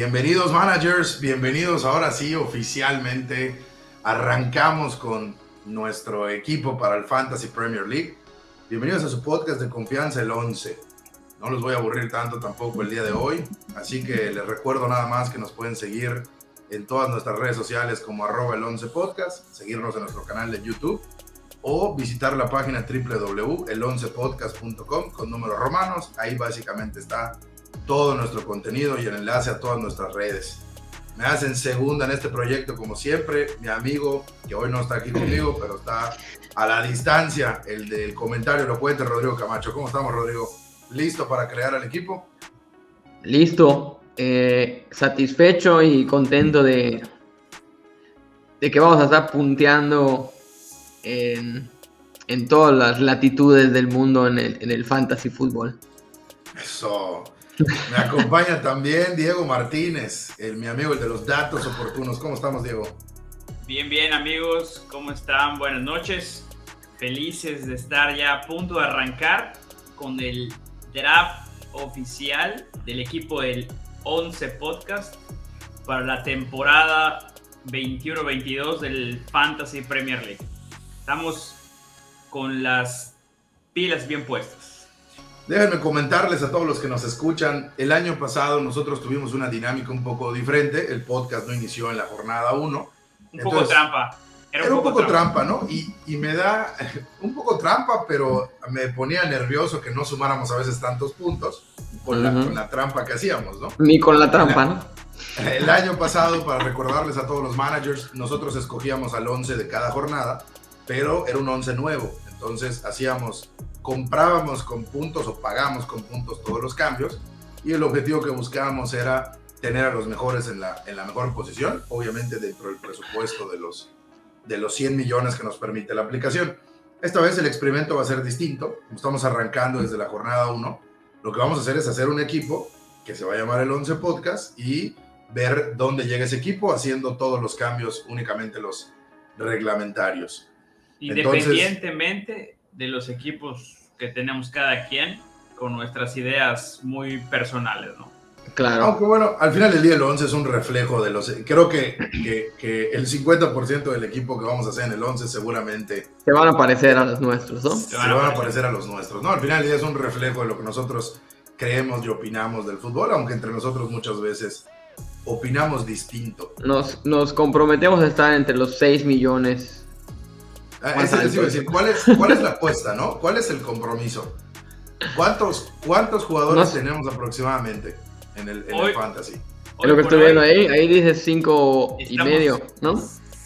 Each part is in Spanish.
Bienvenidos managers, bienvenidos ahora sí oficialmente. Arrancamos con nuestro equipo para el Fantasy Premier League. Bienvenidos a su podcast de confianza el 11. No los voy a aburrir tanto tampoco el día de hoy, así que les recuerdo nada más que nos pueden seguir en todas nuestras redes sociales como arroba el 11 podcast, seguirnos en nuestro canal de YouTube o visitar la página www.el11podcast.com con números romanos. Ahí básicamente está todo nuestro contenido y el enlace a todas nuestras redes. Me hacen segunda en este proyecto como siempre, mi amigo, que hoy no está aquí conmigo, pero está a la distancia, el del comentario lo cuente Rodrigo Camacho. ¿Cómo estamos, Rodrigo? ¿Listo para crear el equipo? Listo, eh, satisfecho y contento de, de que vamos a estar punteando en, en todas las latitudes del mundo en el, en el fantasy fútbol. Eso. Me acompaña también Diego Martínez, el, mi amigo, el de los datos oportunos. ¿Cómo estamos, Diego? Bien, bien, amigos. ¿Cómo están? Buenas noches. Felices de estar ya a punto de arrancar con el draft oficial del equipo del 11 Podcast para la temporada 21-22 del Fantasy Premier League. Estamos con las pilas bien puestas. Déjenme comentarles a todos los que nos escuchan, el año pasado nosotros tuvimos una dinámica un poco diferente, el podcast no inició en la jornada 1. Un poco trampa. Era un, poco, trampa, ¿no? Y, y, me da un poco trampa, pero me ponía nervioso que no sumáramos a veces tantos puntos con, la, con la, trampa que hacíamos, ¿no? Ni con la trampa, ¿no? El año pasado, para recordarles a todos los managers, nosotros escogíamos al 11 de cada jornada, pero era un 11 nuevo. Entonces hacíamos comprábamos con puntos o pagamos con puntos todos los cambios y el objetivo que buscábamos era tener a los mejores en la, en la mejor posición, obviamente dentro del presupuesto de los, de los 100 millones que nos permite la aplicación. Esta vez el experimento va a ser distinto, estamos arrancando desde la jornada 1, lo que vamos a hacer es hacer un equipo que se va a llamar el 11 Podcast y ver dónde llega ese equipo haciendo todos los cambios, únicamente los reglamentarios. Independientemente de los equipos que tenemos cada quien con nuestras ideas muy personales, ¿no? Claro. Aunque bueno, al final del día el 11 es un reflejo de los... Creo que, que, el 50% del equipo que vamos a hacer en el 11 seguramente... Se van a parecer a los nuestros, ¿no? Se van a parecer a los nuestros, ¿no? Al final del día es un reflejo de lo que nosotros creemos y opinamos del fútbol, aunque entre nosotros muchas veces opinamos distinto. Nos, nos comprometemos a estar entre los 6 millones Ah, decir, ¿cuál es, ¿cuál es la apuesta, no? ¿Cuál es el compromiso? ¿Cuántos, cuántos jugadores tenemos aproximadamente en el, en Fantasy? lo que estoy viendo ahí, ahí dice 5 y medio, ¿no?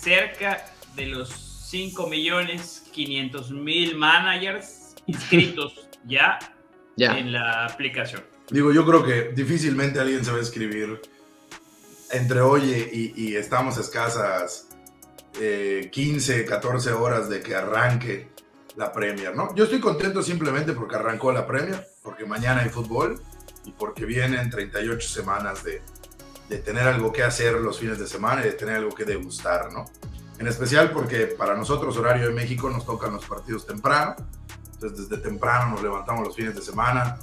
Cerca de los 5 millones 500 mil managers inscritos ya, ya en la aplicación. Digo, yo creo que difícilmente alguien se va a escribir entre oye y, y estamos escasas 15, eh, 14 horas de que arranque la Premier, ¿no? Yo estoy contento simplemente porque arrancó la Premier, porque mañana hay fútbol y porque vienen 38 semanas de, de tener algo que hacer los fines de semana y de tener algo que degustar, ¿no? En especial porque para nosotros, horario de México, nos tocan los partidos temprano. Entonces, desde temprano nos levantamos los fines de semana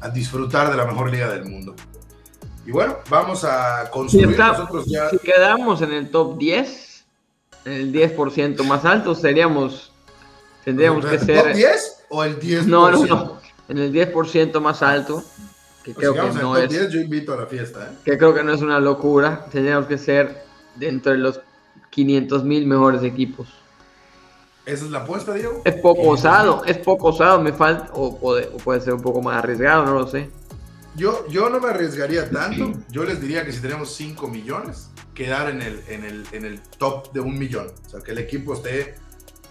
a disfrutar de la mejor liga del mundo. Y bueno, vamos a construir nosotros ya. Si quedamos en el top 10, el 10% más alto seríamos, tendríamos que ser... ¿El 10 o el 10%? No, no, no, en el 10% más alto, que pues creo que no es... 10, yo invito a la fiesta, ¿eh? Que creo que no es una locura, tendríamos que ser dentro de los 500 mil mejores equipos. ¿Esa es la apuesta, Diego? Es poco osado, es poco osado, me falta, o puede, o puede ser un poco más arriesgado, no lo sé. Yo, yo no me arriesgaría tanto. Yo les diría que si tenemos 5 millones, quedar en el, en, el, en el top de un millón. O sea, que el equipo esté.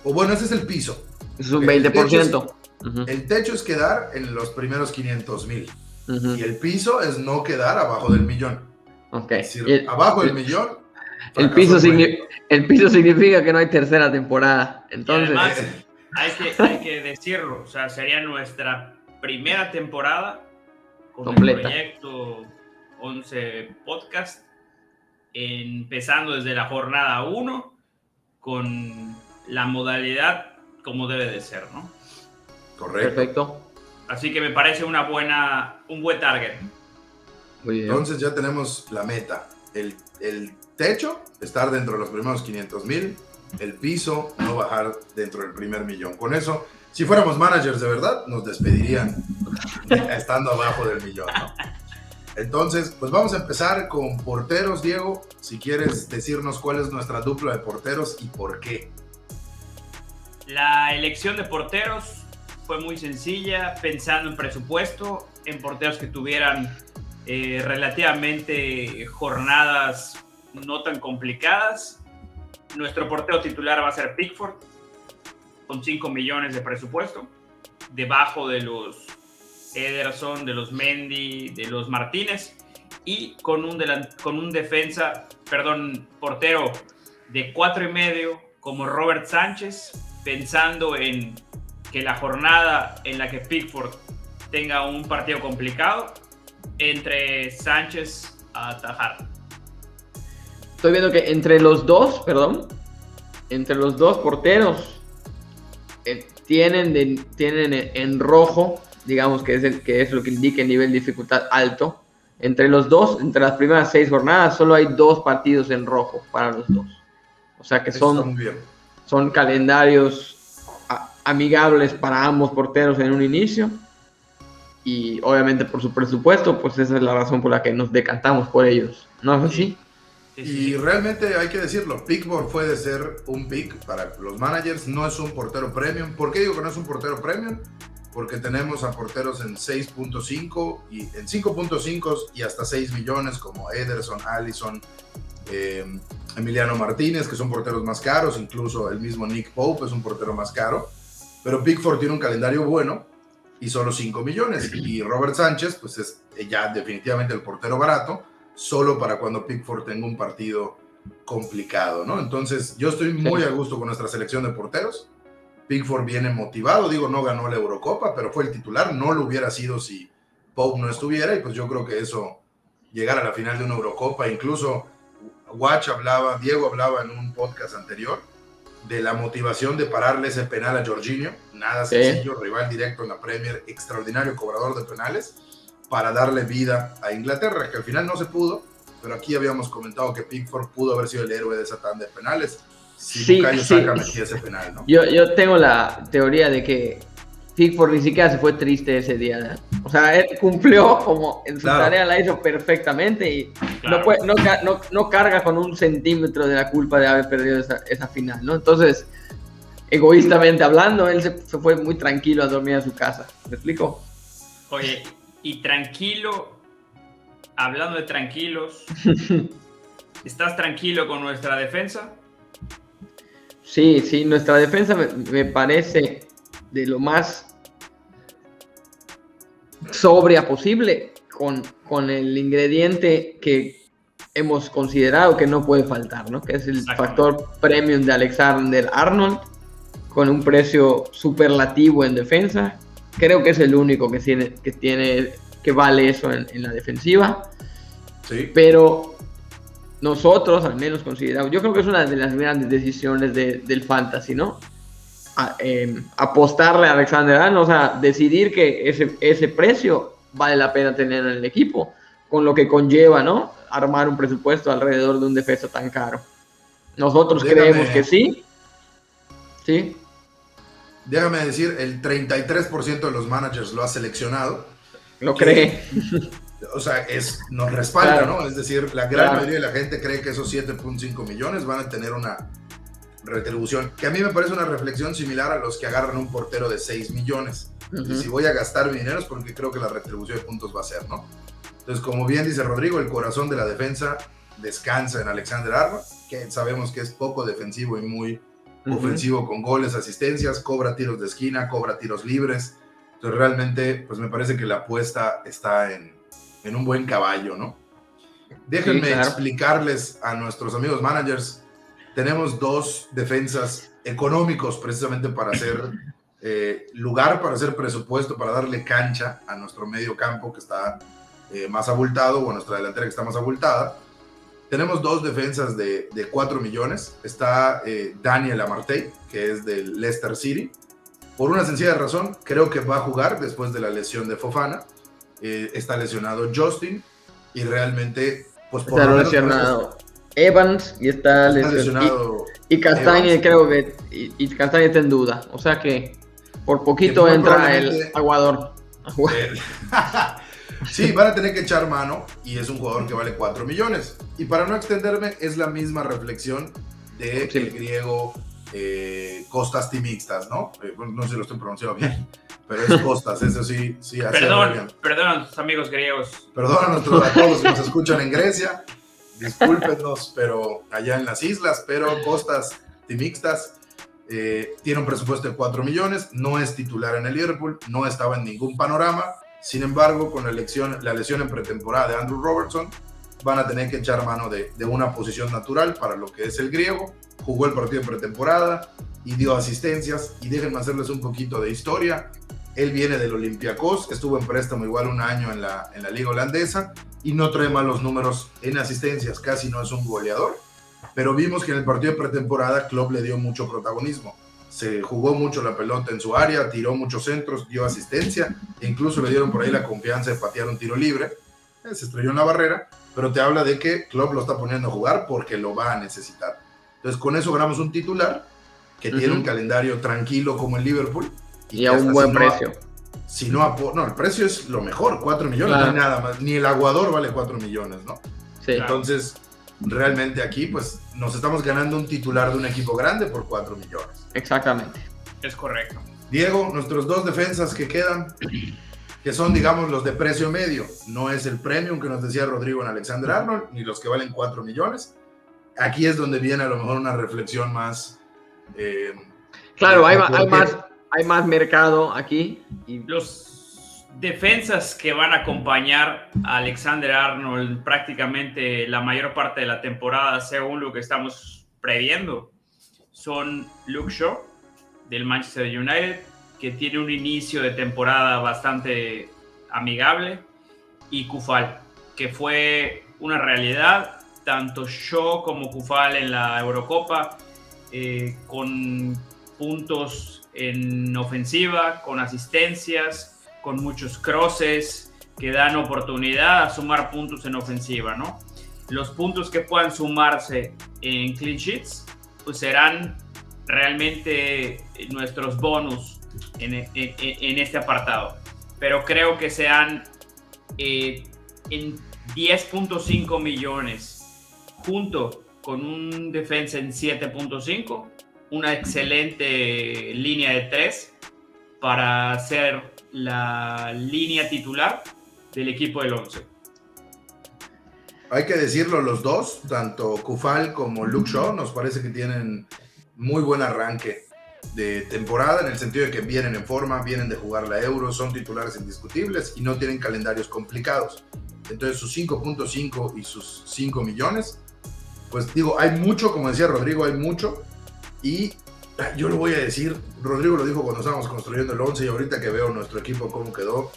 O bueno, ese es el piso. Es un 20%. El techo es, el techo es quedar en los primeros 500 mil. Y el piso es no quedar abajo del millón. Ok. abajo del millón. El piso, el piso significa que no hay tercera temporada. Entonces. hay, que, hay que decirlo. O sea, sería nuestra primera temporada con el proyecto 11 Podcast, empezando desde la jornada 1 con la modalidad como debe de ser, ¿no? Correcto. Perfecto. Así que me parece una buena, un buen target. Entonces ya tenemos la meta. El, el techo, estar dentro de los primeros 500 mil. El piso, no bajar dentro del primer millón. Con eso, si fuéramos managers de verdad, nos despedirían estando abajo del millón. Entonces, pues vamos a empezar con porteros, Diego. Si quieres decirnos cuál es nuestra dupla de porteros y por qué. La elección de porteros fue muy sencilla, pensando en presupuesto, en porteros que tuvieran eh, relativamente jornadas no tan complicadas. Nuestro portero titular va a ser Pickford, con 5 millones de presupuesto, debajo de los Ederson, de los Mendy, de los Martínez, y con un, con un defensa, perdón, portero de cuatro y medio como Robert Sánchez, pensando en que la jornada en la que Pickford tenga un partido complicado entre Sánchez a Tajar. Estoy viendo que entre los dos, perdón, entre los dos porteros eh, tienen, tienen en rojo, digamos que es, el, que es lo que indica el nivel de dificultad alto. Entre los dos, entre las primeras seis jornadas, solo hay dos partidos en rojo para los dos. O sea que son, son calendarios amigables para ambos porteros en un inicio y obviamente por su presupuesto, pues esa es la razón por la que nos decantamos por ellos, ¿no es así? Y realmente hay que decirlo, Pickford puede ser un pick para los managers, no es un portero premium. ¿Por qué digo que no es un portero premium? Porque tenemos a porteros en 6.5 y en 5.5 y hasta 6 millones como Ederson, Allison, eh, Emiliano Martínez, que son porteros más caros, incluso el mismo Nick Pope es un portero más caro. Pero Pickford tiene un calendario bueno y solo 5 millones. Y Robert Sánchez, pues es ya definitivamente el portero barato, solo para cuando Pickford tenga un partido complicado, ¿no? Entonces, yo estoy muy a gusto con nuestra selección de porteros. Pickford viene motivado, digo, no ganó la Eurocopa, pero fue el titular, no lo hubiera sido si Pope no estuviera, y pues yo creo que eso, llegar a la final de una Eurocopa, incluso Watch hablaba, Diego hablaba en un podcast anterior, de la motivación de pararle ese penal a Jorginho. Nada sencillo, rival directo en la Premier, extraordinario cobrador de penales, para darle vida a Inglaterra, que al final no se pudo, pero aquí habíamos comentado que Pickford pudo haber sido el héroe de esa tanda de penales. Si sí, saca ese penal, ¿no? Yo, yo tengo la teoría de que Pickford ni siquiera se fue triste ese día. O sea, él cumplió como en su tarea, la hizo perfectamente y no, no, carga con un centímetro de la culpa de haber perdido esa, final, ¿no? Entonces, egoístamente hablando, él se, fue muy tranquilo a dormir a su casa. ¿Me explico? Oye, y tranquilo, hablando de tranquilos, ¿estás tranquilo con nuestra defensa? Sí, sí, nuestra defensa me parece de lo más sobria posible con, con el ingrediente que hemos considerado que no puede faltar, ¿no? Que es el factor premium de Alexander Arnold con un precio superlativo en defensa. Creo que es el único que tiene que, tiene, que vale eso en, la defensiva. Sí. Pero nosotros, al menos consideramos, yo creo que es una de las grandes decisiones del fantasy, ¿no? Em, apostarle a Alexander Arnold, o sea, decidir que ese, ese precio vale la pena tener en el equipo, con lo que conlleva, ¿no? Armar un presupuesto alrededor de un defensa tan caro. Nosotros creemos que sí. Sí. Déjame decir, el 33% de los managers lo ha seleccionado. Lo cree. O sea, es, nos respalda, ¿no? Es decir, la gran mayoría de la gente cree que esos 7.5 millones van a tener una retribución, que a mí me parece una reflexión similar a los que agarran un portero de 6 millones. Y si voy a gastar mi dinero es porque creo que la retribución de puntos va a ser, ¿no? Entonces, como bien dice Rodrigo, el corazón de la defensa descansa en Alexander Arnold, que sabemos que es poco defensivo y muy ofensivo con goles, asistencias, cobra tiros de esquina, cobra tiros libres. Entonces, realmente, pues me parece que la apuesta está en, en un buen caballo, ¿no? Déjenme explicarles a nuestros amigos managers tenemos dos defensas económicos precisamente para hacer eh, lugar, para hacer presupuesto, para darle cancha a nuestro medio campo que está eh, más abultado o a nuestra delantera que está más abultada. Tenemos dos defensas de, de 4 millones. Está eh, Daniel Amartey, que es del Leicester City. Por una sencilla razón, creo que va a jugar después de la lesión de Fofana. Está lesionado Justin y realmente, pues por está lesionado Evans y está, lesionado. Y, Castañe creo que y, Castañe está en duda, o sea que por poquito entra el aguador. sí, van a tener que echar mano y es un jugador que vale 4 millones. Y para no extenderme, es la misma reflexión de el griego eh, Costas Timixtas, ¿no? Eh, no sé si lo estoy pronunciando bien, pero es Costas, eso sí, sí. Perdón, perdón a nuestros amigos griegos. Perdón a, nuestros, a todos los que nos escuchan en Grecia, discúlpenos, pero allá en las islas, pero Costas Timixtas eh, tiene un presupuesto de 4 millones, no es titular en el Liverpool, no estaba en ningún panorama, sin embargo, con la, elección, la lesión en pretemporada de Andrew Robertson, van a tener que echar mano de, de una posición natural para lo que es el griego jugó el partido de pretemporada y dio asistencias. Y déjenme hacerles un poquito de historia. Él viene del Olympiacos, estuvo en préstamo igual un año en la, en la liga holandesa y no trae malos números en asistencias, casi no es un goleador. Pero vimos que en el partido de pretemporada Klopp le dio mucho protagonismo. Se jugó mucho la pelota en su área, tiró muchos centros, dio asistencia, e incluso le dieron por ahí la confianza de patear un tiro libre. Se estrelló en la barrera, pero te habla de que Klopp lo está poniendo a jugar porque lo va a necesitar. Entonces, con eso ganamos un titular que tiene un calendario tranquilo como el Liverpool. Y, a un buen precio. si no, no, el precio es lo mejor, 4 millones, no hay nada más. Ni el aguador vale 4 millones, ¿no? Sí. Entonces, realmente aquí, pues, nos estamos ganando un titular de un equipo grande por 4 millones. Exactamente. Es correcto. Diego, nuestros dos defensas que quedan, que son, digamos, los de precio medio. No es el premium que nos decía Rodrigo en Alexander Arnold, ni los que valen 4 millones aquí es donde viene a lo mejor una reflexión más. Eh, claro, hay, más, hay más mercado aquí. Y... Los defensas que van a acompañar a Alexander Arnold prácticamente la mayor parte de la temporada, según lo que estamos previendo, son Luke Shaw del Manchester United, que tiene un inicio de temporada bastante amigable, y Kufal, que fue una realidad tanto Shaw como Kufal en la Eurocopa, eh, con puntos en ofensiva, con asistencias, con muchos crosses que dan oportunidad a sumar puntos en ofensiva, ¿no? Los puntos que puedan sumarse en clean sheets, pues serán realmente nuestros bonus en, este apartado. Pero creo que sean eh, en 10.5 millones junto con un defensa en 7.5, una excelente línea de 3 para ser la línea titular del equipo del 11. Hay que decirlo los dos, tanto Kufal como Luke Shaw, nos parece que tienen muy buen arranque de temporada en el sentido de que vienen en forma, vienen de jugar la Euro, son titulares indiscutibles y no tienen calendarios complicados. Entonces sus 5.5 y sus 5 millones pues digo, hay mucho, como decía Rodrigo, hay mucho. Y yo lo voy a decir, Rodrigo lo dijo cuando estábamos construyendo el 11 y ahorita que veo nuestro equipo cómo quedó,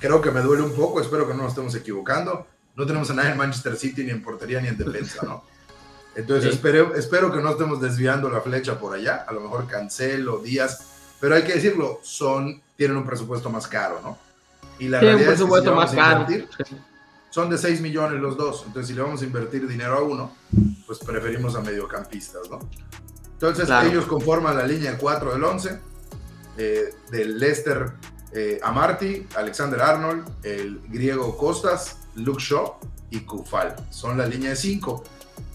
creo que me duele un poco, espero que no nos estemos equivocando. No tenemos a nadie en Manchester City, ni en portería, ni en defensa, ¿no? Entonces espero, espero que no estemos desviando la flecha por allá, a lo mejor Cancelo, Díaz, pero hay que decirlo, son, tienen un presupuesto más caro, ¿no? Y la realidad un presupuesto es más caro son de 6 millones los dos. Entonces, si le vamos a invertir dinero a uno, pues preferimos a mediocampistas, ¿no? Entonces, ellos conforman la línea 4 del 11, eh, del Leicester eh, Amarty, Alexander Arnold, el griego Costas, Luke Shaw y Kufal. Son la línea de 5.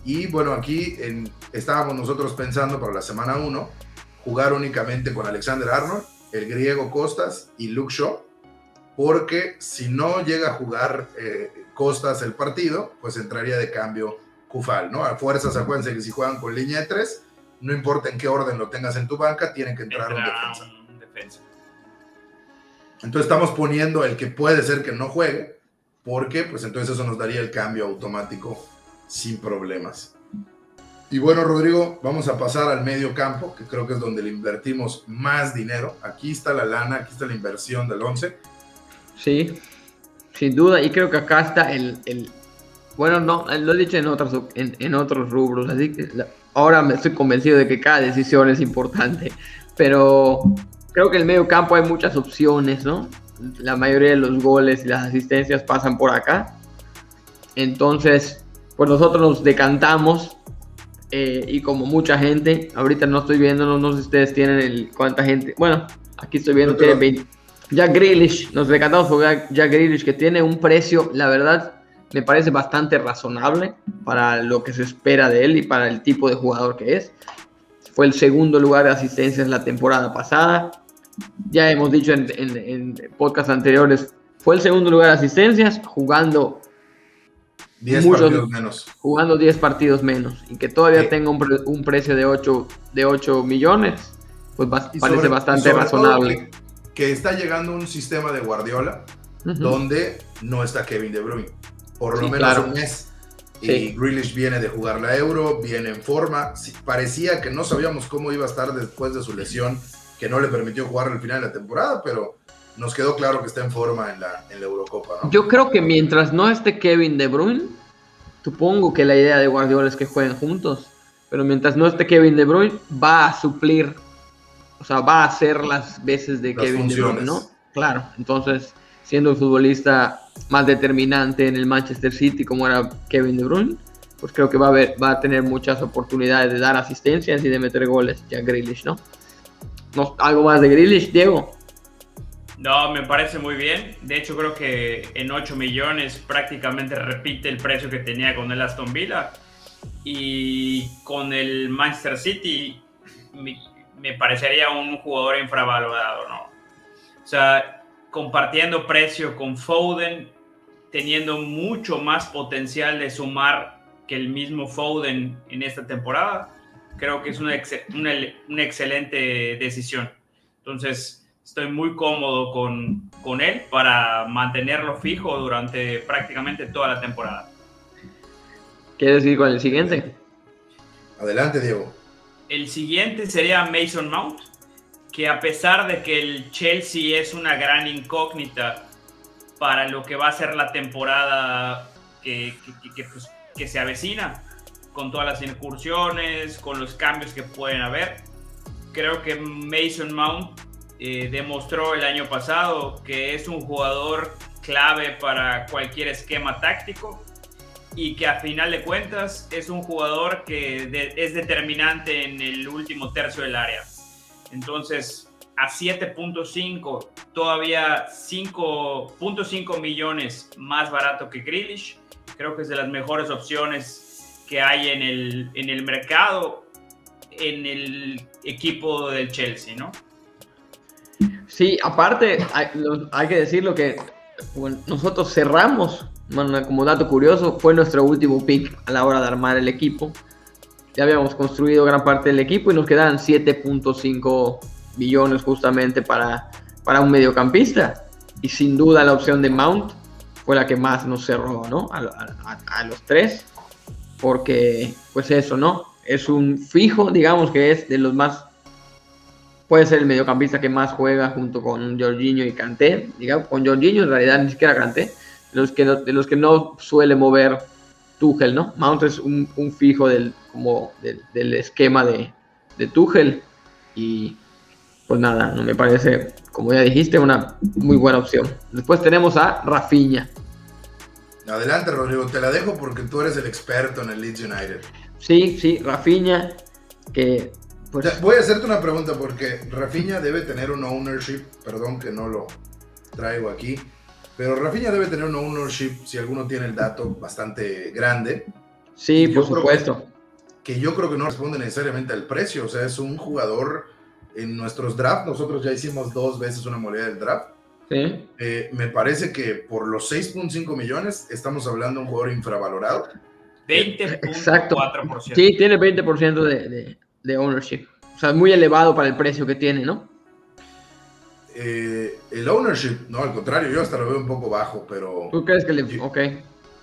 Y bueno, aquí estábamos nosotros pensando para la semana 1 jugar únicamente con Alexander Arnold, el griego Costas y Luke Shaw, porque si no llega a jugar eh, Costas el partido, pues entraría de cambio Cufal, ¿no? A fuerzas, acuérdense que si juegan con línea de tres, no importa en qué orden lo tengas en tu banca, tienen que entrar un defensa. Entonces estamos poniendo el que puede ser que no juegue, porque pues entonces eso nos daría el cambio automático sin problemas. Y bueno, Rodrigo, vamos a pasar al medio campo, que creo que es donde le invertimos más dinero. Aquí está la lana, aquí está la inversión del 11. Sí, sin duda, y creo que acá está el, bueno, no, lo he dicho en otros, en, otros rubros, así que ahora me estoy convencido de que cada decisión es importante, pero creo que en el medio campo hay muchas opciones, ¿no? La mayoría de los goles y las asistencias pasan por acá. Entonces, pues nosotros nos decantamos eh, y como mucha gente, ahorita no estoy viendo, no, sé si ustedes tienen el, cuánta gente, bueno, aquí estoy viendo, tiene 20. Jack Grealish, nos decantamos por Jack Grealish, que tiene un precio, la verdad, me parece bastante razonable para lo que se espera de él y para el tipo de jugador que es. Fue el segundo lugar de asistencias la temporada pasada. Ya hemos dicho en, en, podcasts anteriores, fue el segundo lugar de asistencias jugando 10 partidos menos. Jugando 10 partidos menos y que todavía tenga un, precio de 8, de 8 millones, pues parece bastante razonable. Que, está llegando un sistema de Guardiola donde no está Kevin De Bruyne por lo menos un mes. Y Grealish viene de jugar la Euro, viene en forma. parecía que no sabíamos cómo iba a estar después de su lesión, que no le permitió jugar al final de la temporada, pero nos quedó claro que está en forma en la, en la Eurocopa. ¿no? Yo creo que mientras no esté Kevin De Bruyne, supongo que la idea de Guardiola es que jueguen juntos, pero mientras no esté Kevin De Bruyne, va a suplir, o sea, va a hacer las veces de Kevin De Bruyne, ¿no? Claro, entonces, siendo un futbolista más determinante en el Manchester City como era Kevin De Bruyne, pues creo que va a, ver, va a tener muchas oportunidades de dar asistencias y de meter goles ya Grealish, ¿no? ¿no? ¿Algo más de Grealish, Diego? No, me parece muy bien. De hecho, creo que en 8 millones prácticamente repite el precio que tenía con el Aston Villa. Y con el Manchester City me parecería un jugador infravalorado, ¿no? O sea, compartiendo precio con Foden, teniendo mucho más potencial de sumar que el mismo Foden en esta temporada. Creo que es una, una, excelente decisión. Entonces, estoy muy cómodo con, con él para mantenerlo fijo durante prácticamente toda la temporada. ¿Quieres ir con el siguiente? Adelante, Diego. El siguiente sería Mason Mount que a pesar de que el Chelsea es una gran incógnita para lo que va a ser la temporada que, pues, se avecina, con todas las incursiones, con los cambios que pueden haber, creo que Mason Mount eh, demostró el año pasado que es un jugador clave para cualquier esquema táctico y que a final de cuentas es un jugador que es determinante en el último tercio del área. Entonces, a 7.5, todavía 5.5 millones más barato que Grealish. Creo que es de las mejores opciones que hay en el, en el mercado, en el equipo del Chelsea, ¿no? Sí, aparte, hay, que decirlo que nosotros cerramos, como dato curioso, fue nuestro último pick a la hora de armar el equipo ya habíamos construido gran parte del equipo y nos quedan 7.5 millones justamente para, para un mediocampista. Y sin duda la opción de Mount fue la que más nos cerró, ¿no? A, los tres. Porque, pues eso, ¿no? Es un fijo, digamos que es de los más... Puede ser el mediocampista que más juega junto con Jorginho y Kanté. Digamos, con Jorginho en realidad ni siquiera Kanté. De los que de los que no suele mover Tuchel, ¿no? Mount es un, fijo del, como del, esquema de, de, Tuchel y pues nada, no me parece, como ya dijiste, una muy buena opción. Después tenemos a Rafinha. Adelante, Rodrigo, te la dejo porque tú eres el experto en el Leeds United. Sí, sí, Rafinha, que... Pues... Voy a hacerte una pregunta porque Rafinha debe tener un ownership, perdón que no lo traigo aquí, pero Rafinha debe tener un ownership, si alguno tiene el dato, bastante grande. Sí, por supuesto. Que, yo creo que no responde necesariamente al precio. O sea, es un jugador en nuestros drafts. Nosotros ya hicimos dos veces una moneda del draft. Sí. Eh, me parece que por los 6.5 millones estamos hablando de un jugador infravalorado. 20.4%. Sí, tiene 20% de, de, de ownership. O sea, muy elevado para el precio que tiene, ¿no? Eh, el ownership, no, al contrario, yo hasta lo veo un poco bajo, pero... ¿Tú crees que le... Ok.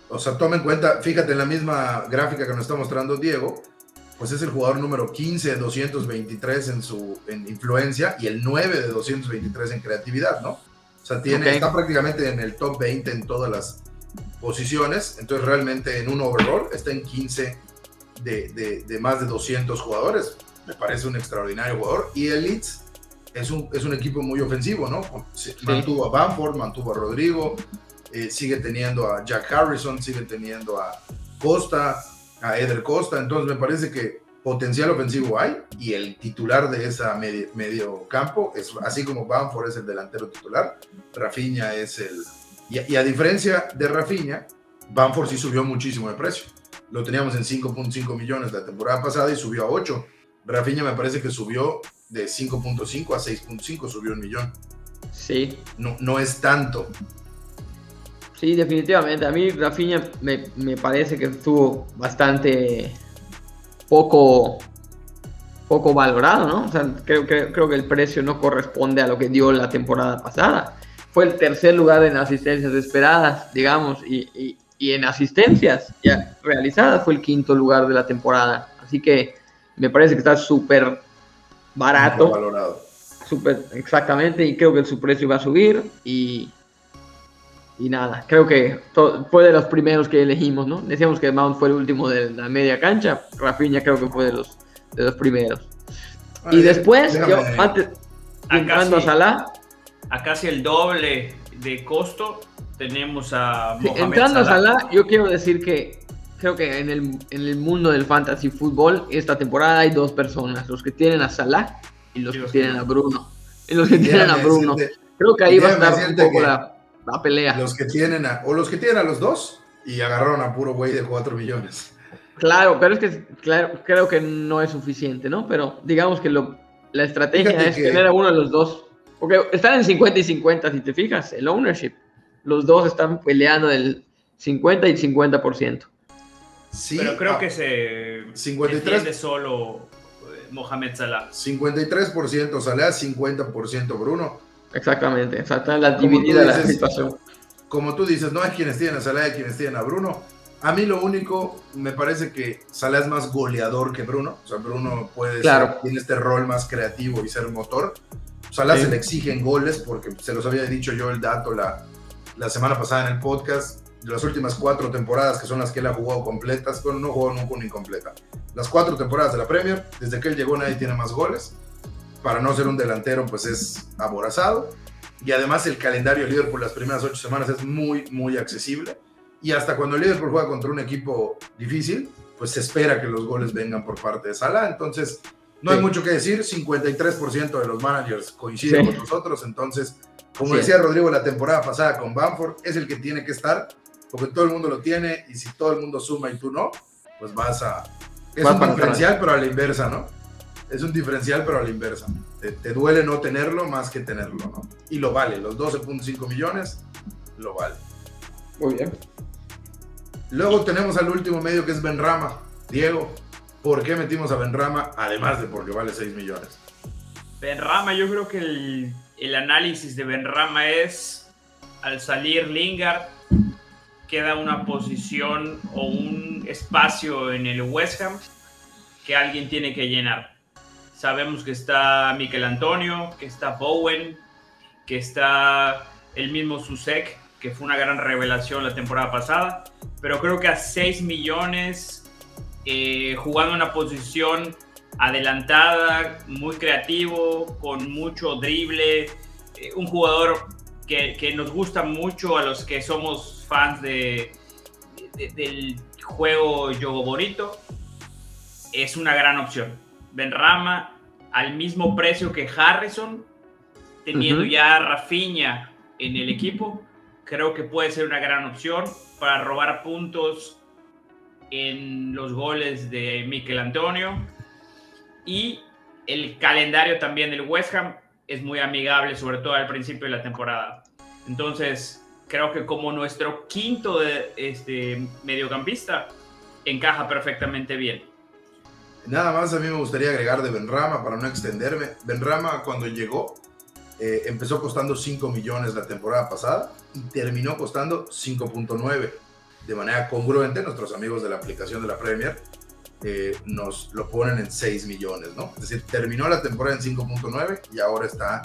O sea, toma en cuenta, fíjate en la misma gráfica que nos está mostrando Diego, pues es el jugador número 15 de 223 en su en influencia y el 9 de 223 en creatividad, ¿no? O sea, tiene, está prácticamente en el top 20 en todas las posiciones, entonces realmente en un overall está en 15 de, de, de más de 200 jugadores, me parece un extraordinario jugador, y el Leeds es un, es un equipo muy ofensivo, ¿no? Mantuvo a Bamford, mantuvo a Rodrigo, eh, sigue teniendo a Jack Harrison, sigue teniendo a Costa, a Eder Costa, entonces me parece que potencial ofensivo hay y el titular de esa medio, campo es así como Bamford es el delantero titular, Rafinha es el y, a diferencia de Rafinha, Bamford sí subió muchísimo de precio. Lo teníamos en 5.5 millones la temporada pasada y subió a 8. Rafinha me parece que subió de 5.5 a 6.5, subió un millón. Sí. No, no es tanto. Sí, definitivamente. A mí Rafinha me, me parece que estuvo bastante poco, poco valorado, ¿no? O sea, creo, que creo que el precio no corresponde a lo que dio la temporada pasada. Fue el tercer lugar en asistencias esperadas, digamos, y, y, en asistencias ya realizadas fue el quinto lugar de la temporada. Así que me parece que está súper barato. valorado. Super, exactamente, y creo que su precio va a subir y, y nada, creo que fue de los primeros que elegimos, ¿no? Decíamos que Mount fue el último de la media cancha, Rafinha creo que fue de los, de los primeros. y después, yo, antes, entrando a Salah... A casi el doble de costo tenemos a Mohamed Entrando a Salah, yo quiero decir que creo que en el, en el mundo del fantasy fútbol esta temporada hay dos personas, los que tienen a Salah y los que tienen a Bruno. Y los que tienen a Bruno. Creo que ahí va a estar un poco la la pelea. Los que tienen a, o los que tienen a los dos y agarraron a puro güey de 4 millones. Claro, pero es que claro, creo que no es suficiente, ¿no? Pero digamos que lo, la estrategia es tener a uno de los dos. Porque están en 50 y 50, si te fijas, el ownership. Los dos están peleando del 50 y 50%. Sí, pero creo ah, que se 53 de solo eh, Mohamed Salah. 53% Salah, 50% Bruno. Exactamente, exacta la dividida la situación. Como tú dices, no hay quienes tienen a Salah, hay quienes tienen a Bruno. A mí lo único, me parece que Salah es más goleador que Bruno. O sea, Bruno puede ser, tiene este rol más creativo y ser motor. Salah se le exigen goles porque se los había dicho yo el dato la, la semana pasada en el podcast. De las últimas cuatro temporadas, que son las que él ha jugado completas, bueno, no jugó nunca una incompleta. Las cuatro temporadas de la Premier, desde que él llegó nadie tiene más goles para no ser un delantero, pues es aborazado. Y además el calendario de Liverpool las primeras ocho semanas es muy, muy accesible. Y hasta cuando el Liverpool juega contra un equipo difícil, pues se espera que los goles vengan por parte de Salah. Entonces, no hay mucho que decir. 53% de los managers coinciden con nosotros. Entonces, como decía Rodrigo la temporada pasada con Bamford, es el que tiene que estar, porque todo el mundo lo tiene. Y si todo el mundo suma y tú no, pues vas a. Es un diferencial, pero a la inversa, ¿no? es un diferencial, pero a la inversa. Te, duele no tenerlo más que tenerlo, ¿no? Y lo vale, los 12.5 millones lo vale. Muy bien. Luego tenemos al último medio que es Benrama. Diego, ¿por qué metimos a Benrama? Además de porque vale 6 millones. Benrama, yo creo que el, el análisis de Benrama es al salir Lingard queda una posición o un espacio en el West Ham que alguien tiene que llenar. Sabemos que está Miquel Antonio, que está Bowen, que está el mismo Susek, que fue una gran revelación la temporada pasada. Pero creo que a 6 millones, eh, jugando una posición adelantada, muy creativo, con mucho drible, eh, un jugador que, nos gusta mucho a los que somos fans de, del juego Yogo Bonito, es una gran opción. Benrama al mismo precio que Harrison, teniendo ya a Rafinha en el equipo, creo que puede ser una gran opción para robar puntos en los goles de Miquel Antonio. Y el calendario también del West Ham es muy amigable, sobre todo al principio de la temporada. Entonces, creo que como nuestro quinto de, este, mediocampista, encaja perfectamente bien. Nada más a mí me gustaría agregar de Benrama para no extenderme. Benrama cuando llegó eh, empezó costando 5 millones la temporada pasada y terminó costando 5.9 de manera congruente. Nuestros amigos de la aplicación de la Premier eh, nos lo ponen en 6 millones, ¿no? Es decir, terminó la temporada en 5.9 y ahora está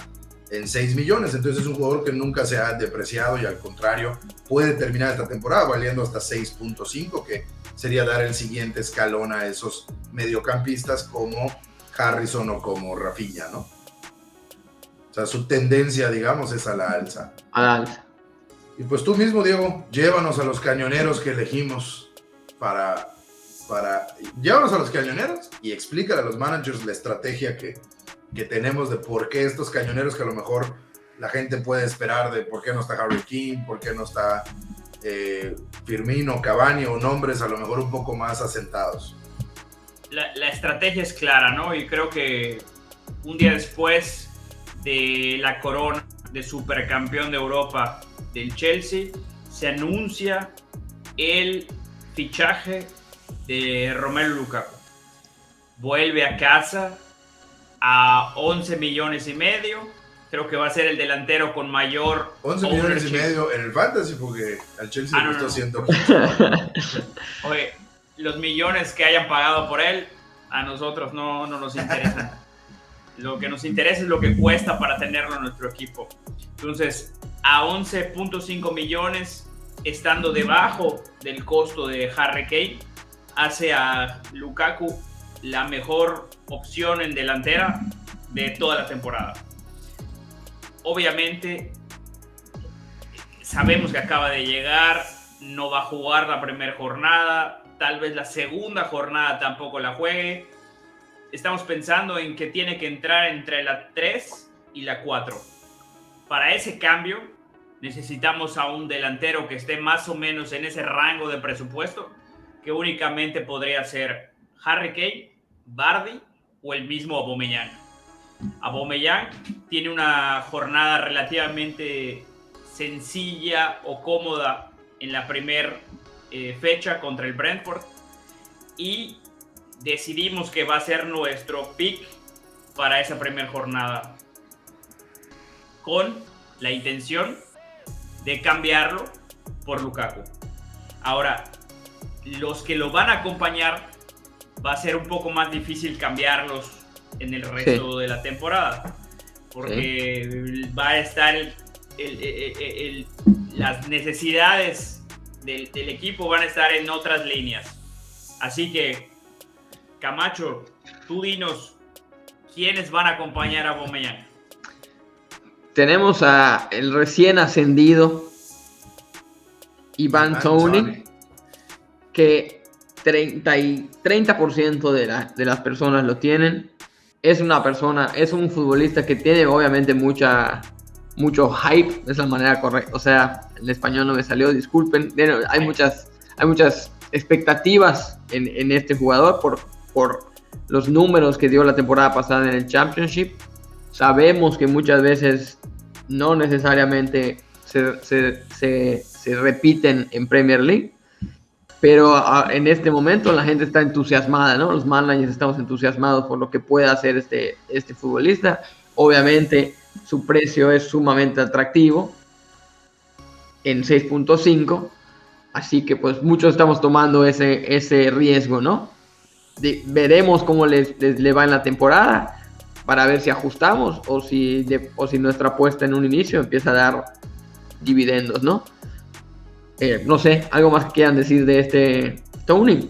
en 6 millones. Entonces es un jugador que nunca se ha depreciado y al contrario puede terminar esta temporada valiendo hasta 6.5, que sería dar el siguiente escalón a esos mediocampistas como Harrison o como Rafinha, ¿no? O sea, su tendencia, digamos, es a la alza. A la alza. Y pues tú mismo, Diego, llévanos a los cañoneros que elegimos para, para, llévanos a los cañoneros y explícale a los managers la estrategia que, que tenemos de por qué estos cañoneros que a lo mejor la gente puede esperar de por qué no está Harry King, por qué no está eh, Firmino, Cavani o nombres a lo mejor un poco más asentados. La, la, estrategia es clara, ¿no? Y creo que un día después de la corona de supercampeón de Europa del Chelsea, se anuncia el fichaje de Romelu Lukaku. Vuelve a casa a 11 millones y medio. Creo que va a ser el delantero con mayor. 11 millones y medio en el Fantasy, porque al Chelsea Ah, le no, costó no. 100. Oye, los millones que hayan pagado por él, a nosotros no, no nos interesan. Lo que nos interesa es lo que cuesta para tenerlo en nuestro equipo. Entonces, a 11.5 millones, estando debajo del costo de Harry Kane, hace a Lukaku la mejor opción en delantera de toda la temporada. Obviamente, sabemos que acaba de llegar, no va a jugar la primera jornada, tal vez la segunda jornada tampoco la juegue. Estamos pensando en que tiene que entrar entre la 3 y la 4. Para ese cambio necesitamos a un delantero que esté más o menos en ese rango de presupuesto, que únicamente podría ser Harry Kane, Bardi o el mismo Aubameyang. Aubameyang tiene una jornada relativamente sencilla o cómoda en la primera eh, fecha contra el Brentford y decidimos que va a ser nuestro pick para esa primera jornada con la intención de cambiarlo por Lukaku. Ahora, los que lo van a acompañar va a ser un poco más difícil cambiarlos en el resto sí. de la temporada. Porque sí. va a estar el, el, el, las necesidades del, del, equipo van a estar en otras líneas. Así que, Camacho, tú dinos quiénes van a acompañar a Bomeyang. Tenemos a el recién ascendido Iván Tony, que 30, y 30% de, la, de las personas lo tienen. Es una persona, es un futbolista que tiene obviamente mucha, mucho hype, es la manera correcta. O sea, en español no me salió, disculpen. Hay muchas, hay muchas expectativas en, en este jugador por, por los números que dio la temporada pasada en el Championship. Sabemos que muchas veces no necesariamente se, se, se, se repiten en Premier League, pero a, en este momento la gente está entusiasmada, ¿no? Los managers estamos entusiasmados por lo que puede hacer este, este futbolista. Obviamente su precio es sumamente atractivo en 6.5, así que pues muchos estamos tomando ese, ese riesgo, ¿no? De, veremos cómo les, les, le va en la temporada para ver si ajustamos o si, de, o si nuestra apuesta en un inicio empieza a dar dividendos, ¿no? Eh, no sé, algo más que quieran decir de este Tony.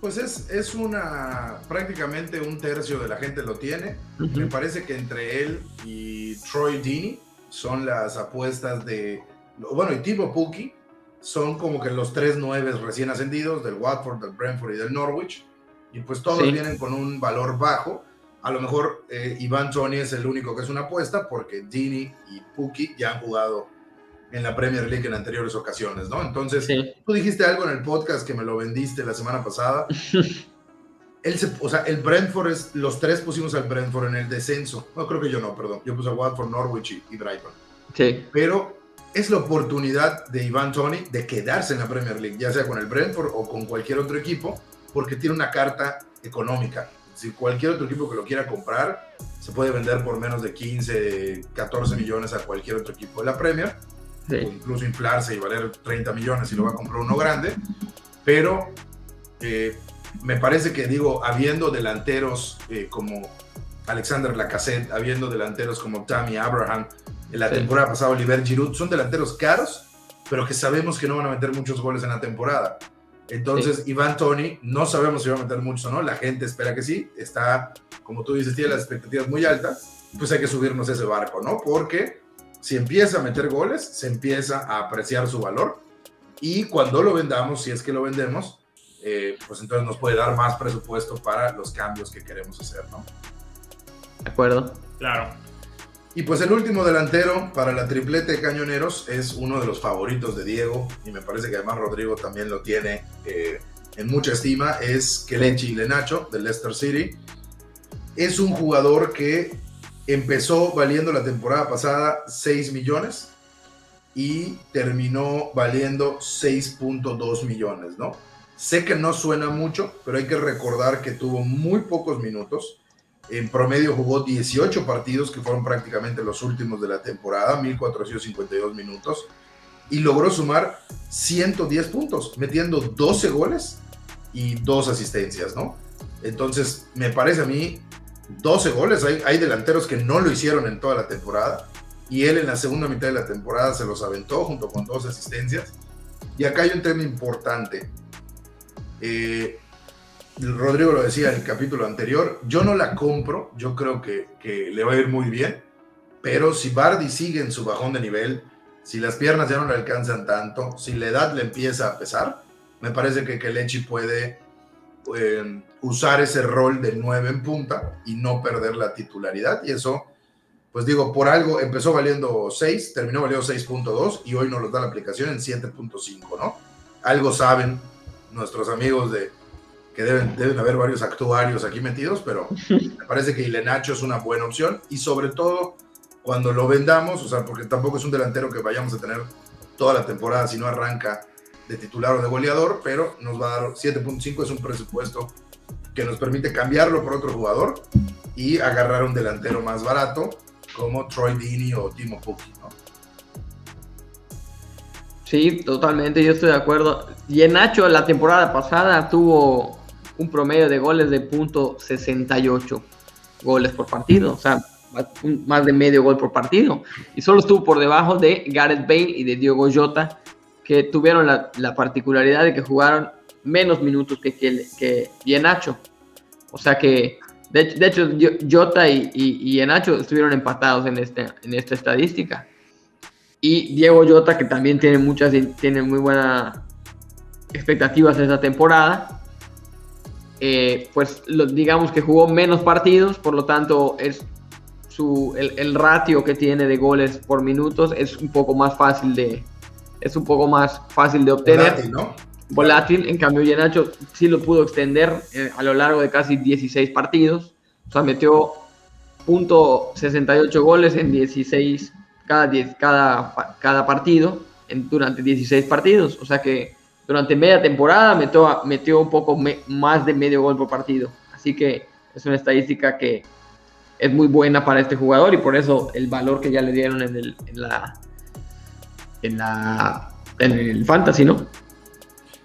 Pues es, es una prácticamente un tercio de la gente lo tiene. Uh -huh. Me parece que entre él y Troy Deeney son las apuestas de bueno y Timo Pukki son como que los tres nueves recién ascendidos del Watford, del Brentford y del Norwich y pues todos sí. vienen con un valor bajo. A lo mejor eh, Iván Tony es el único que es una apuesta porque Dini y Pukki ya han jugado en la Premier League en anteriores ocasiones, ¿no? Entonces, sí. tú dijiste algo en el podcast que me lo vendiste la semana pasada. Él se, o sea, el Brentford es, los tres pusimos al Brentford en el descenso. No, creo que yo no, perdón. Yo puse a Watford, Norwich y, y Brighton. Sí. Pero es la oportunidad de Iván Tony de quedarse en la Premier League, ya sea con el Brentford o con cualquier otro equipo, porque tiene una carta económica. Si cualquier otro equipo que lo quiera comprar, se puede vender por menos de 15, 14 millones a cualquier otro equipo de la Premier sí. o incluso inflarse y valer 30 millones si lo va a comprar uno grande, pero eh, me parece que digo, habiendo delanteros eh, como Alexander Lacazette, habiendo delanteros como Tammy Abraham, en la sí. temporada pasada Oliver Giroud, son delanteros caros, pero que sabemos que no van a meter muchos goles en la temporada. Entonces, sí. Iván Tony, no sabemos si va a meter muchos o no, la gente espera que sí, está, como tú dices, tiene las expectativas muy altas, pues hay que subirnos ese barco, ¿no? Porque si empieza a meter goles, se empieza a apreciar su valor y cuando lo vendamos, si es que lo vendemos, eh, pues entonces nos puede dar más presupuesto para los cambios que queremos hacer, ¿no? De acuerdo. Claro. Y pues el último delantero para la triplete de cañoneros es uno de los favoritos de Diego y me parece que además Rodrigo también lo tiene eh, en mucha estima, es Kelechi Lenacho del Leicester City. Es un jugador que empezó valiendo la temporada pasada 6 millones y terminó valiendo 6.2 millones, ¿no? Sé que no suena mucho, pero hay que recordar que tuvo muy pocos minutos. En promedio jugó 18 partidos, que fueron prácticamente los últimos de la temporada, 1.452 minutos, y logró sumar 110 puntos, metiendo 12 goles y 2 asistencias, ¿no? Entonces, me parece a mí 12 goles. Hay, hay delanteros que no lo hicieron en toda la temporada y él en la segunda mitad de la temporada se los aventó junto con dos asistencias. Y acá hay un tema importante. Eh, Rodrigo lo decía en el capítulo anterior, yo no la compro, yo creo que, que, le va a ir muy bien, pero si Bardi sigue en su bajón de nivel, si las piernas ya no le alcanzan tanto, si la edad le empieza a pesar, me parece que Kelechi puede eh, usar ese rol de 9 en punta y no perder la titularidad y eso pues digo, por algo empezó valiendo 6, terminó valiendo 6.2 y hoy nos lo da la aplicación en 7.5, ¿no? Algo saben nuestros amigos de que deben, deben haber varios actuarios aquí metidos, pero me parece que Ilenacho es una buena opción y sobre todo cuando lo vendamos, o sea, porque tampoco es un delantero que vayamos a tener toda la temporada si no arranca de titular o de goleador, pero nos va a dar 7.5, es un presupuesto que nos permite cambiarlo por otro jugador y agarrar un delantero más barato como Troy Dini o Timo Pukki. Sí, totalmente, yo estoy de acuerdo. Y en Nacho la temporada pasada tuvo un promedio de goles de punto 68 goles por partido, o sea, más de medio gol por partido. Y solo estuvo por debajo de Gareth Bale y de Diogo Jota, que tuvieron la particularidad de que jugaron menos minutos que, que, que. O sea que de, hecho, Jota y, y, Enacho estuvieron empatados en, este, en esta estadística. Y Diego Jota, que también tiene muchas, tiene muy buenas expectativas esta temporada, eh, pues digamos que jugó menos partidos, por lo tanto es su, el, ratio que tiene de goles por minutos es un poco más fácil de, es un poco más fácil de obtener. ¿no? Volátil. En cambio, Yenacho sí lo pudo extender eh, a lo largo de casi 16 partidos. O sea, metió punto 68 goles en 16 cada, 10, cada, cada partido durante 16 partidos. O sea que durante media temporada metió, metió un poco más de medio gol por partido. Así que es una estadística que es muy buena para este jugador y por eso el valor que ya le dieron en, el, en la en la en el fantasy, ¿no?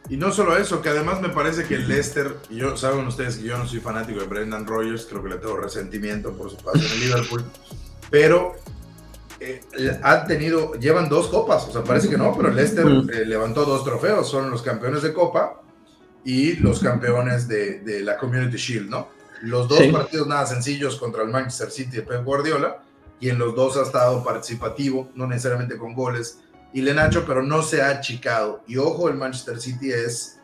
Y no solo eso, que además me parece que el Leicester, y yo saben ustedes que yo no soy fanático de Brendan Rodgers, creo que le tengo resentimiento por su paso en Liverpool, pero eh, han tenido, llevan dos copas, o sea, parece que no, pero el Leicester eh, levantó dos trofeos, son los campeones de copa y los campeones de, de la Community Shield, ¿no? Los dos partidos nada sencillos contra el Manchester City de Pep Guardiola, y en los dos ha estado participativo, no necesariamente con goles, y Lenacho, pero no se ha achicado. Y ojo, el Manchester City es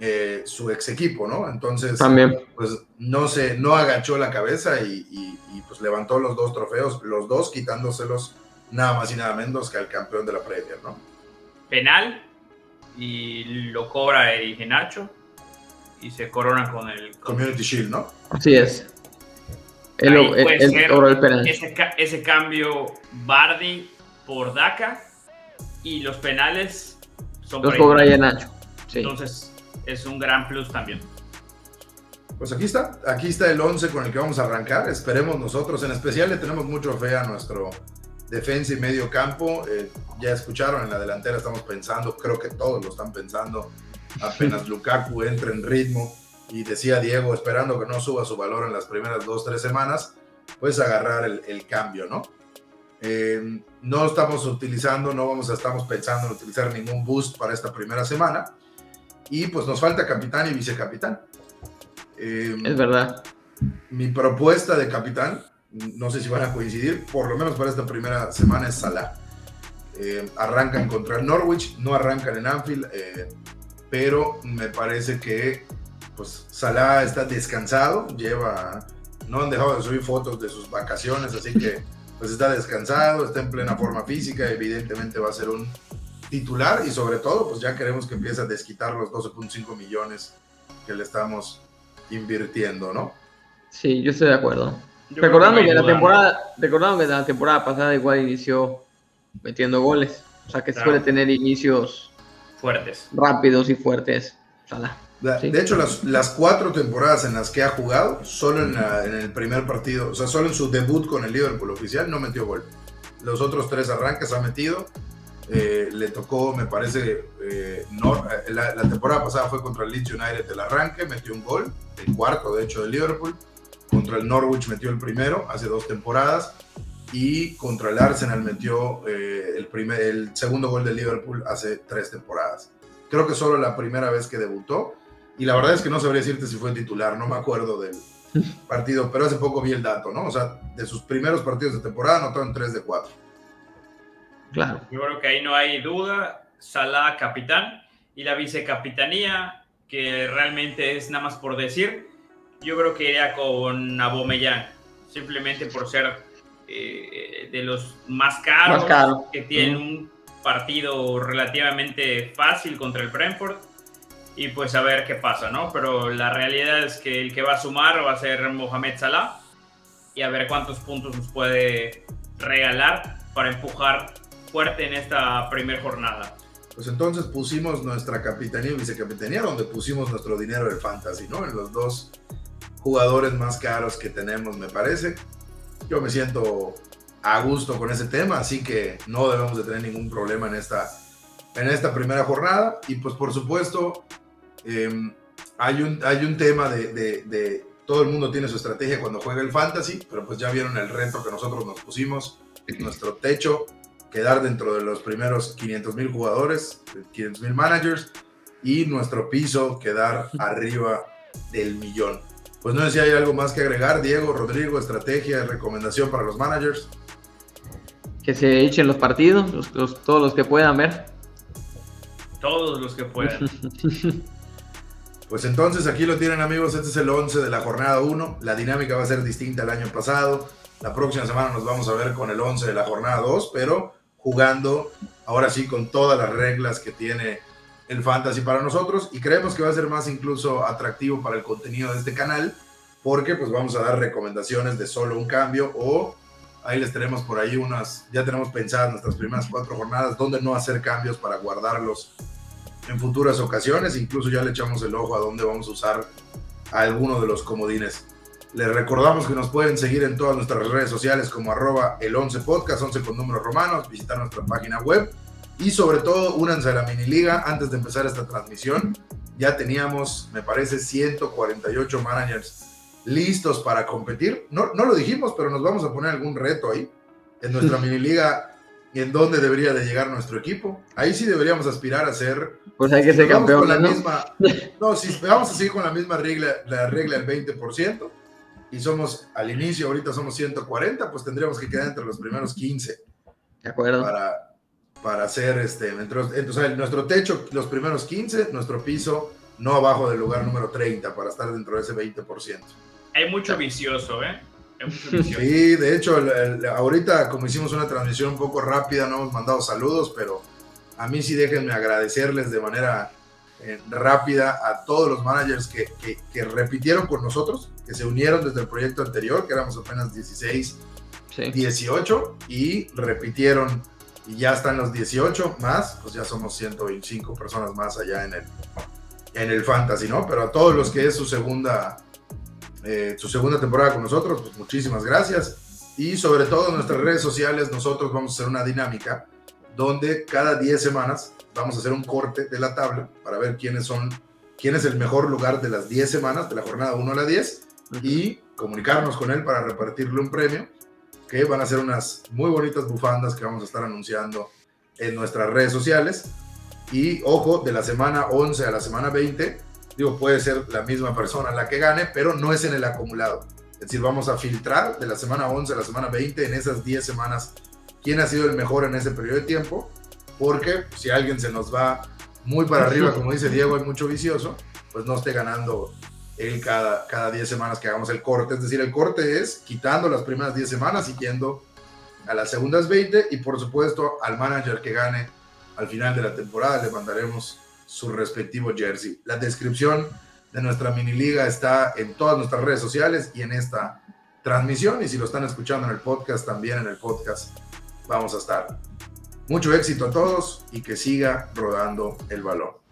eh, su ex equipo, ¿no? Entonces, También. pues no se, no agachó la cabeza y, pues levantó los dos trofeos, los dos quitándoselos nada más y nada menos que al campeón de la Premier, ¿no? Penal y lo cobra el Genacho y se corona con el Community Shield, ¿no? Así es. El, el, penal. Ese, ese cambio Bardi por Daka y los penales son los cobra ya Nacho. Entonces es un gran plus también. Pues aquí está, aquí está el 11 con el que vamos a arrancar. Esperemos nosotros, en especial le tenemos mucho fe a nuestro defensa y medio campo. Eh, ya escucharon, en la delantera estamos pensando, creo que todos lo están pensando, apenas Lukaku entre en ritmo y decía Diego, esperando que no suba su valor en las primeras dos, tres semanas, pues agarrar el, el cambio, ¿no? Eh, no estamos utilizando, no vamos a, estamos pensando en utilizar ningún boost para esta primera semana. Y pues nos falta capitán y vicecapitán. Eh, es verdad. Mi propuesta de capitán, no sé si van a coincidir, por lo menos para esta primera semana es Salah. Eh, arrancan contra Norwich, no arrancan en Anfield, eh, pero me parece que pues Salah está descansado, lleva, no han dejado de subir fotos de sus vacaciones, así que pues está descansado, está en plena forma física, evidentemente va a ser un titular y sobre todo pues ya queremos que empiece a desquitar los 12.5 millones que le estamos invirtiendo, ¿no? Sí, yo estoy de acuerdo. recordando que, la temporada, recordando que la temporada pasada igual inició metiendo goles, o sea que suele tener inicios fuertes, rápidos y fuertes. De hecho, las, cuatro temporadas en las que ha jugado, solo en, el primer partido, o sea, solo en su debut con el Liverpool oficial, no metió gol. Los otros tres arranques ha metido. Eh, le tocó, me parece, eh, eh, la, temporada pasada fue contra el Leeds United el arranque, metió un gol, el cuarto de hecho de Liverpool. Contra el Norwich metió el primero hace dos temporadas y contra el Arsenal metió el, primer, el segundo gol de Liverpool hace tres temporadas. Creo que solo la primera vez que debutó y la verdad es que no sabría decirte si fue titular, no me acuerdo del partido, pero hace poco vi el dato, ¿no? O sea, de sus primeros partidos de temporada anotó en 3 de 4. Claro. Yo creo que ahí no hay duda. Salah capitán y la vicecapitanía, que realmente es nada más por decir, yo creo que iría con Abomeyang, simplemente por ser eh, de los más caros, que tienen un partido relativamente fácil contra el Brentford y pues a ver qué pasa, ¿no? Pero la realidad es que el que va a sumar va a ser Mohamed Salah y a ver cuántos puntos nos puede regalar para empujar fuerte en esta primera jornada. Pues entonces pusimos nuestra capitanía y vicecapitanía donde pusimos nuestro dinero de fantasy, ¿no? En los dos jugadores más caros que tenemos, me parece. Yo me siento a gusto con ese tema, así que no debemos de tener ningún problema en esta, en esta primera jornada. Y pues por supuesto, Em, hay, un, hay un tema de, todo el mundo tiene su estrategia cuando juega el fantasy, pero pues ya vieron el reto que nosotros nos pusimos, nuestro techo, quedar dentro de los primeros 500 mil jugadores, 500 mil managers, y nuestro piso quedar arriba del millón. Pues no sé si hay algo más que agregar, Diego, Rodrigo, estrategia, recomendación para los managers. Que se echen los partidos, todos los que puedan ver. Todos los que puedan. Pues entonces aquí lo tienen amigos, este es el 11 de la jornada 1, la dinámica va a ser distinta al año pasado, la próxima semana nos vamos a ver con el 11 de la jornada 2, pero jugando ahora sí con todas las reglas que tiene el fantasy para nosotros. Y creemos que va a ser más incluso atractivo para el contenido de este canal porque pues vamos a dar recomendaciones de solo un cambio o ahí les tenemos por ahí unas, ya tenemos pensadas nuestras primeras cuatro jornadas donde no hacer cambios para guardarlos en futuras ocasiones. Incluso ya le echamos el ojo a dónde vamos a usar alguno de los comodines. Les recordamos que nos pueden seguir en todas nuestras redes sociales como arroba el 11 podcast, 11 con números romanos, visitar nuestra página web y sobre todo únanse a la mini liga antes de empezar esta transmisión. Ya teníamos, me parece, 148 managers listos para competir. No, no lo dijimos, pero nos vamos a poner algún reto ahí. En nuestra mini liga en dónde debería de llegar nuestro equipo. Ahí sí deberíamos aspirar a ser. Pues hay que ser campeón. ¿no? no, si vamos a seguir con la misma regla, la regla del 20%, y somos al inicio, ahorita somos 140, pues tendríamos que quedar entre los primeros 15. De acuerdo. Para, para hacer este. Entonces, nuestro techo, los primeros 15, nuestro piso, no abajo del lugar número 30, para estar dentro de ese 20%. Hay mucho vicioso, ¿eh? Sí, de hecho, ahorita como hicimos una transmisión un poco rápida, no hemos mandado saludos, pero a mí sí déjenme agradecerles de manera eh, rápida a todos los managers que, que, repitieron con nosotros, que se unieron desde el proyecto anterior, que éramos apenas 16, 18, y repitieron y ya están los 18 más, pues ya somos 125 personas más allá en el, en el Fantasy, ¿no? Pero a todos los que es su segunda eh, su segunda temporada con nosotros, pues muchísimas gracias. Y sobre todo en nuestras redes sociales nosotros vamos a hacer una dinámica donde cada 10 semanas vamos a hacer un corte de la tabla para ver quiénes son, quién es el mejor lugar de las 10 semanas, de la jornada 1 a la 10, y comunicarnos con él para repartirle un premio, que van a ser unas muy bonitas bufandas que vamos a estar anunciando en nuestras redes sociales. Y ojo, de la semana 11 a la semana 20 Digo, puede ser la misma persona la que gane, pero no es en el acumulado. Es decir, vamos a filtrar de la semana 11 a la semana 20 en esas 10 semanas quién ha sido el mejor en ese periodo de tiempo, porque si alguien se nos va muy para arriba, como dice Diego, hay mucho vicioso, pues no esté ganando él cada, cada 10 semanas que hagamos el corte. Es decir, el corte es quitando las primeras 10 semanas y yendo a las segundas 20 y por supuesto al manager que gane al final de la temporada le mandaremos su respectivo jersey. La descripción de nuestra mini liga está en todas nuestras redes sociales y en esta transmisión y si lo están escuchando en el podcast también en el podcast vamos a estar. Mucho éxito a todos y que siga rodando el balón.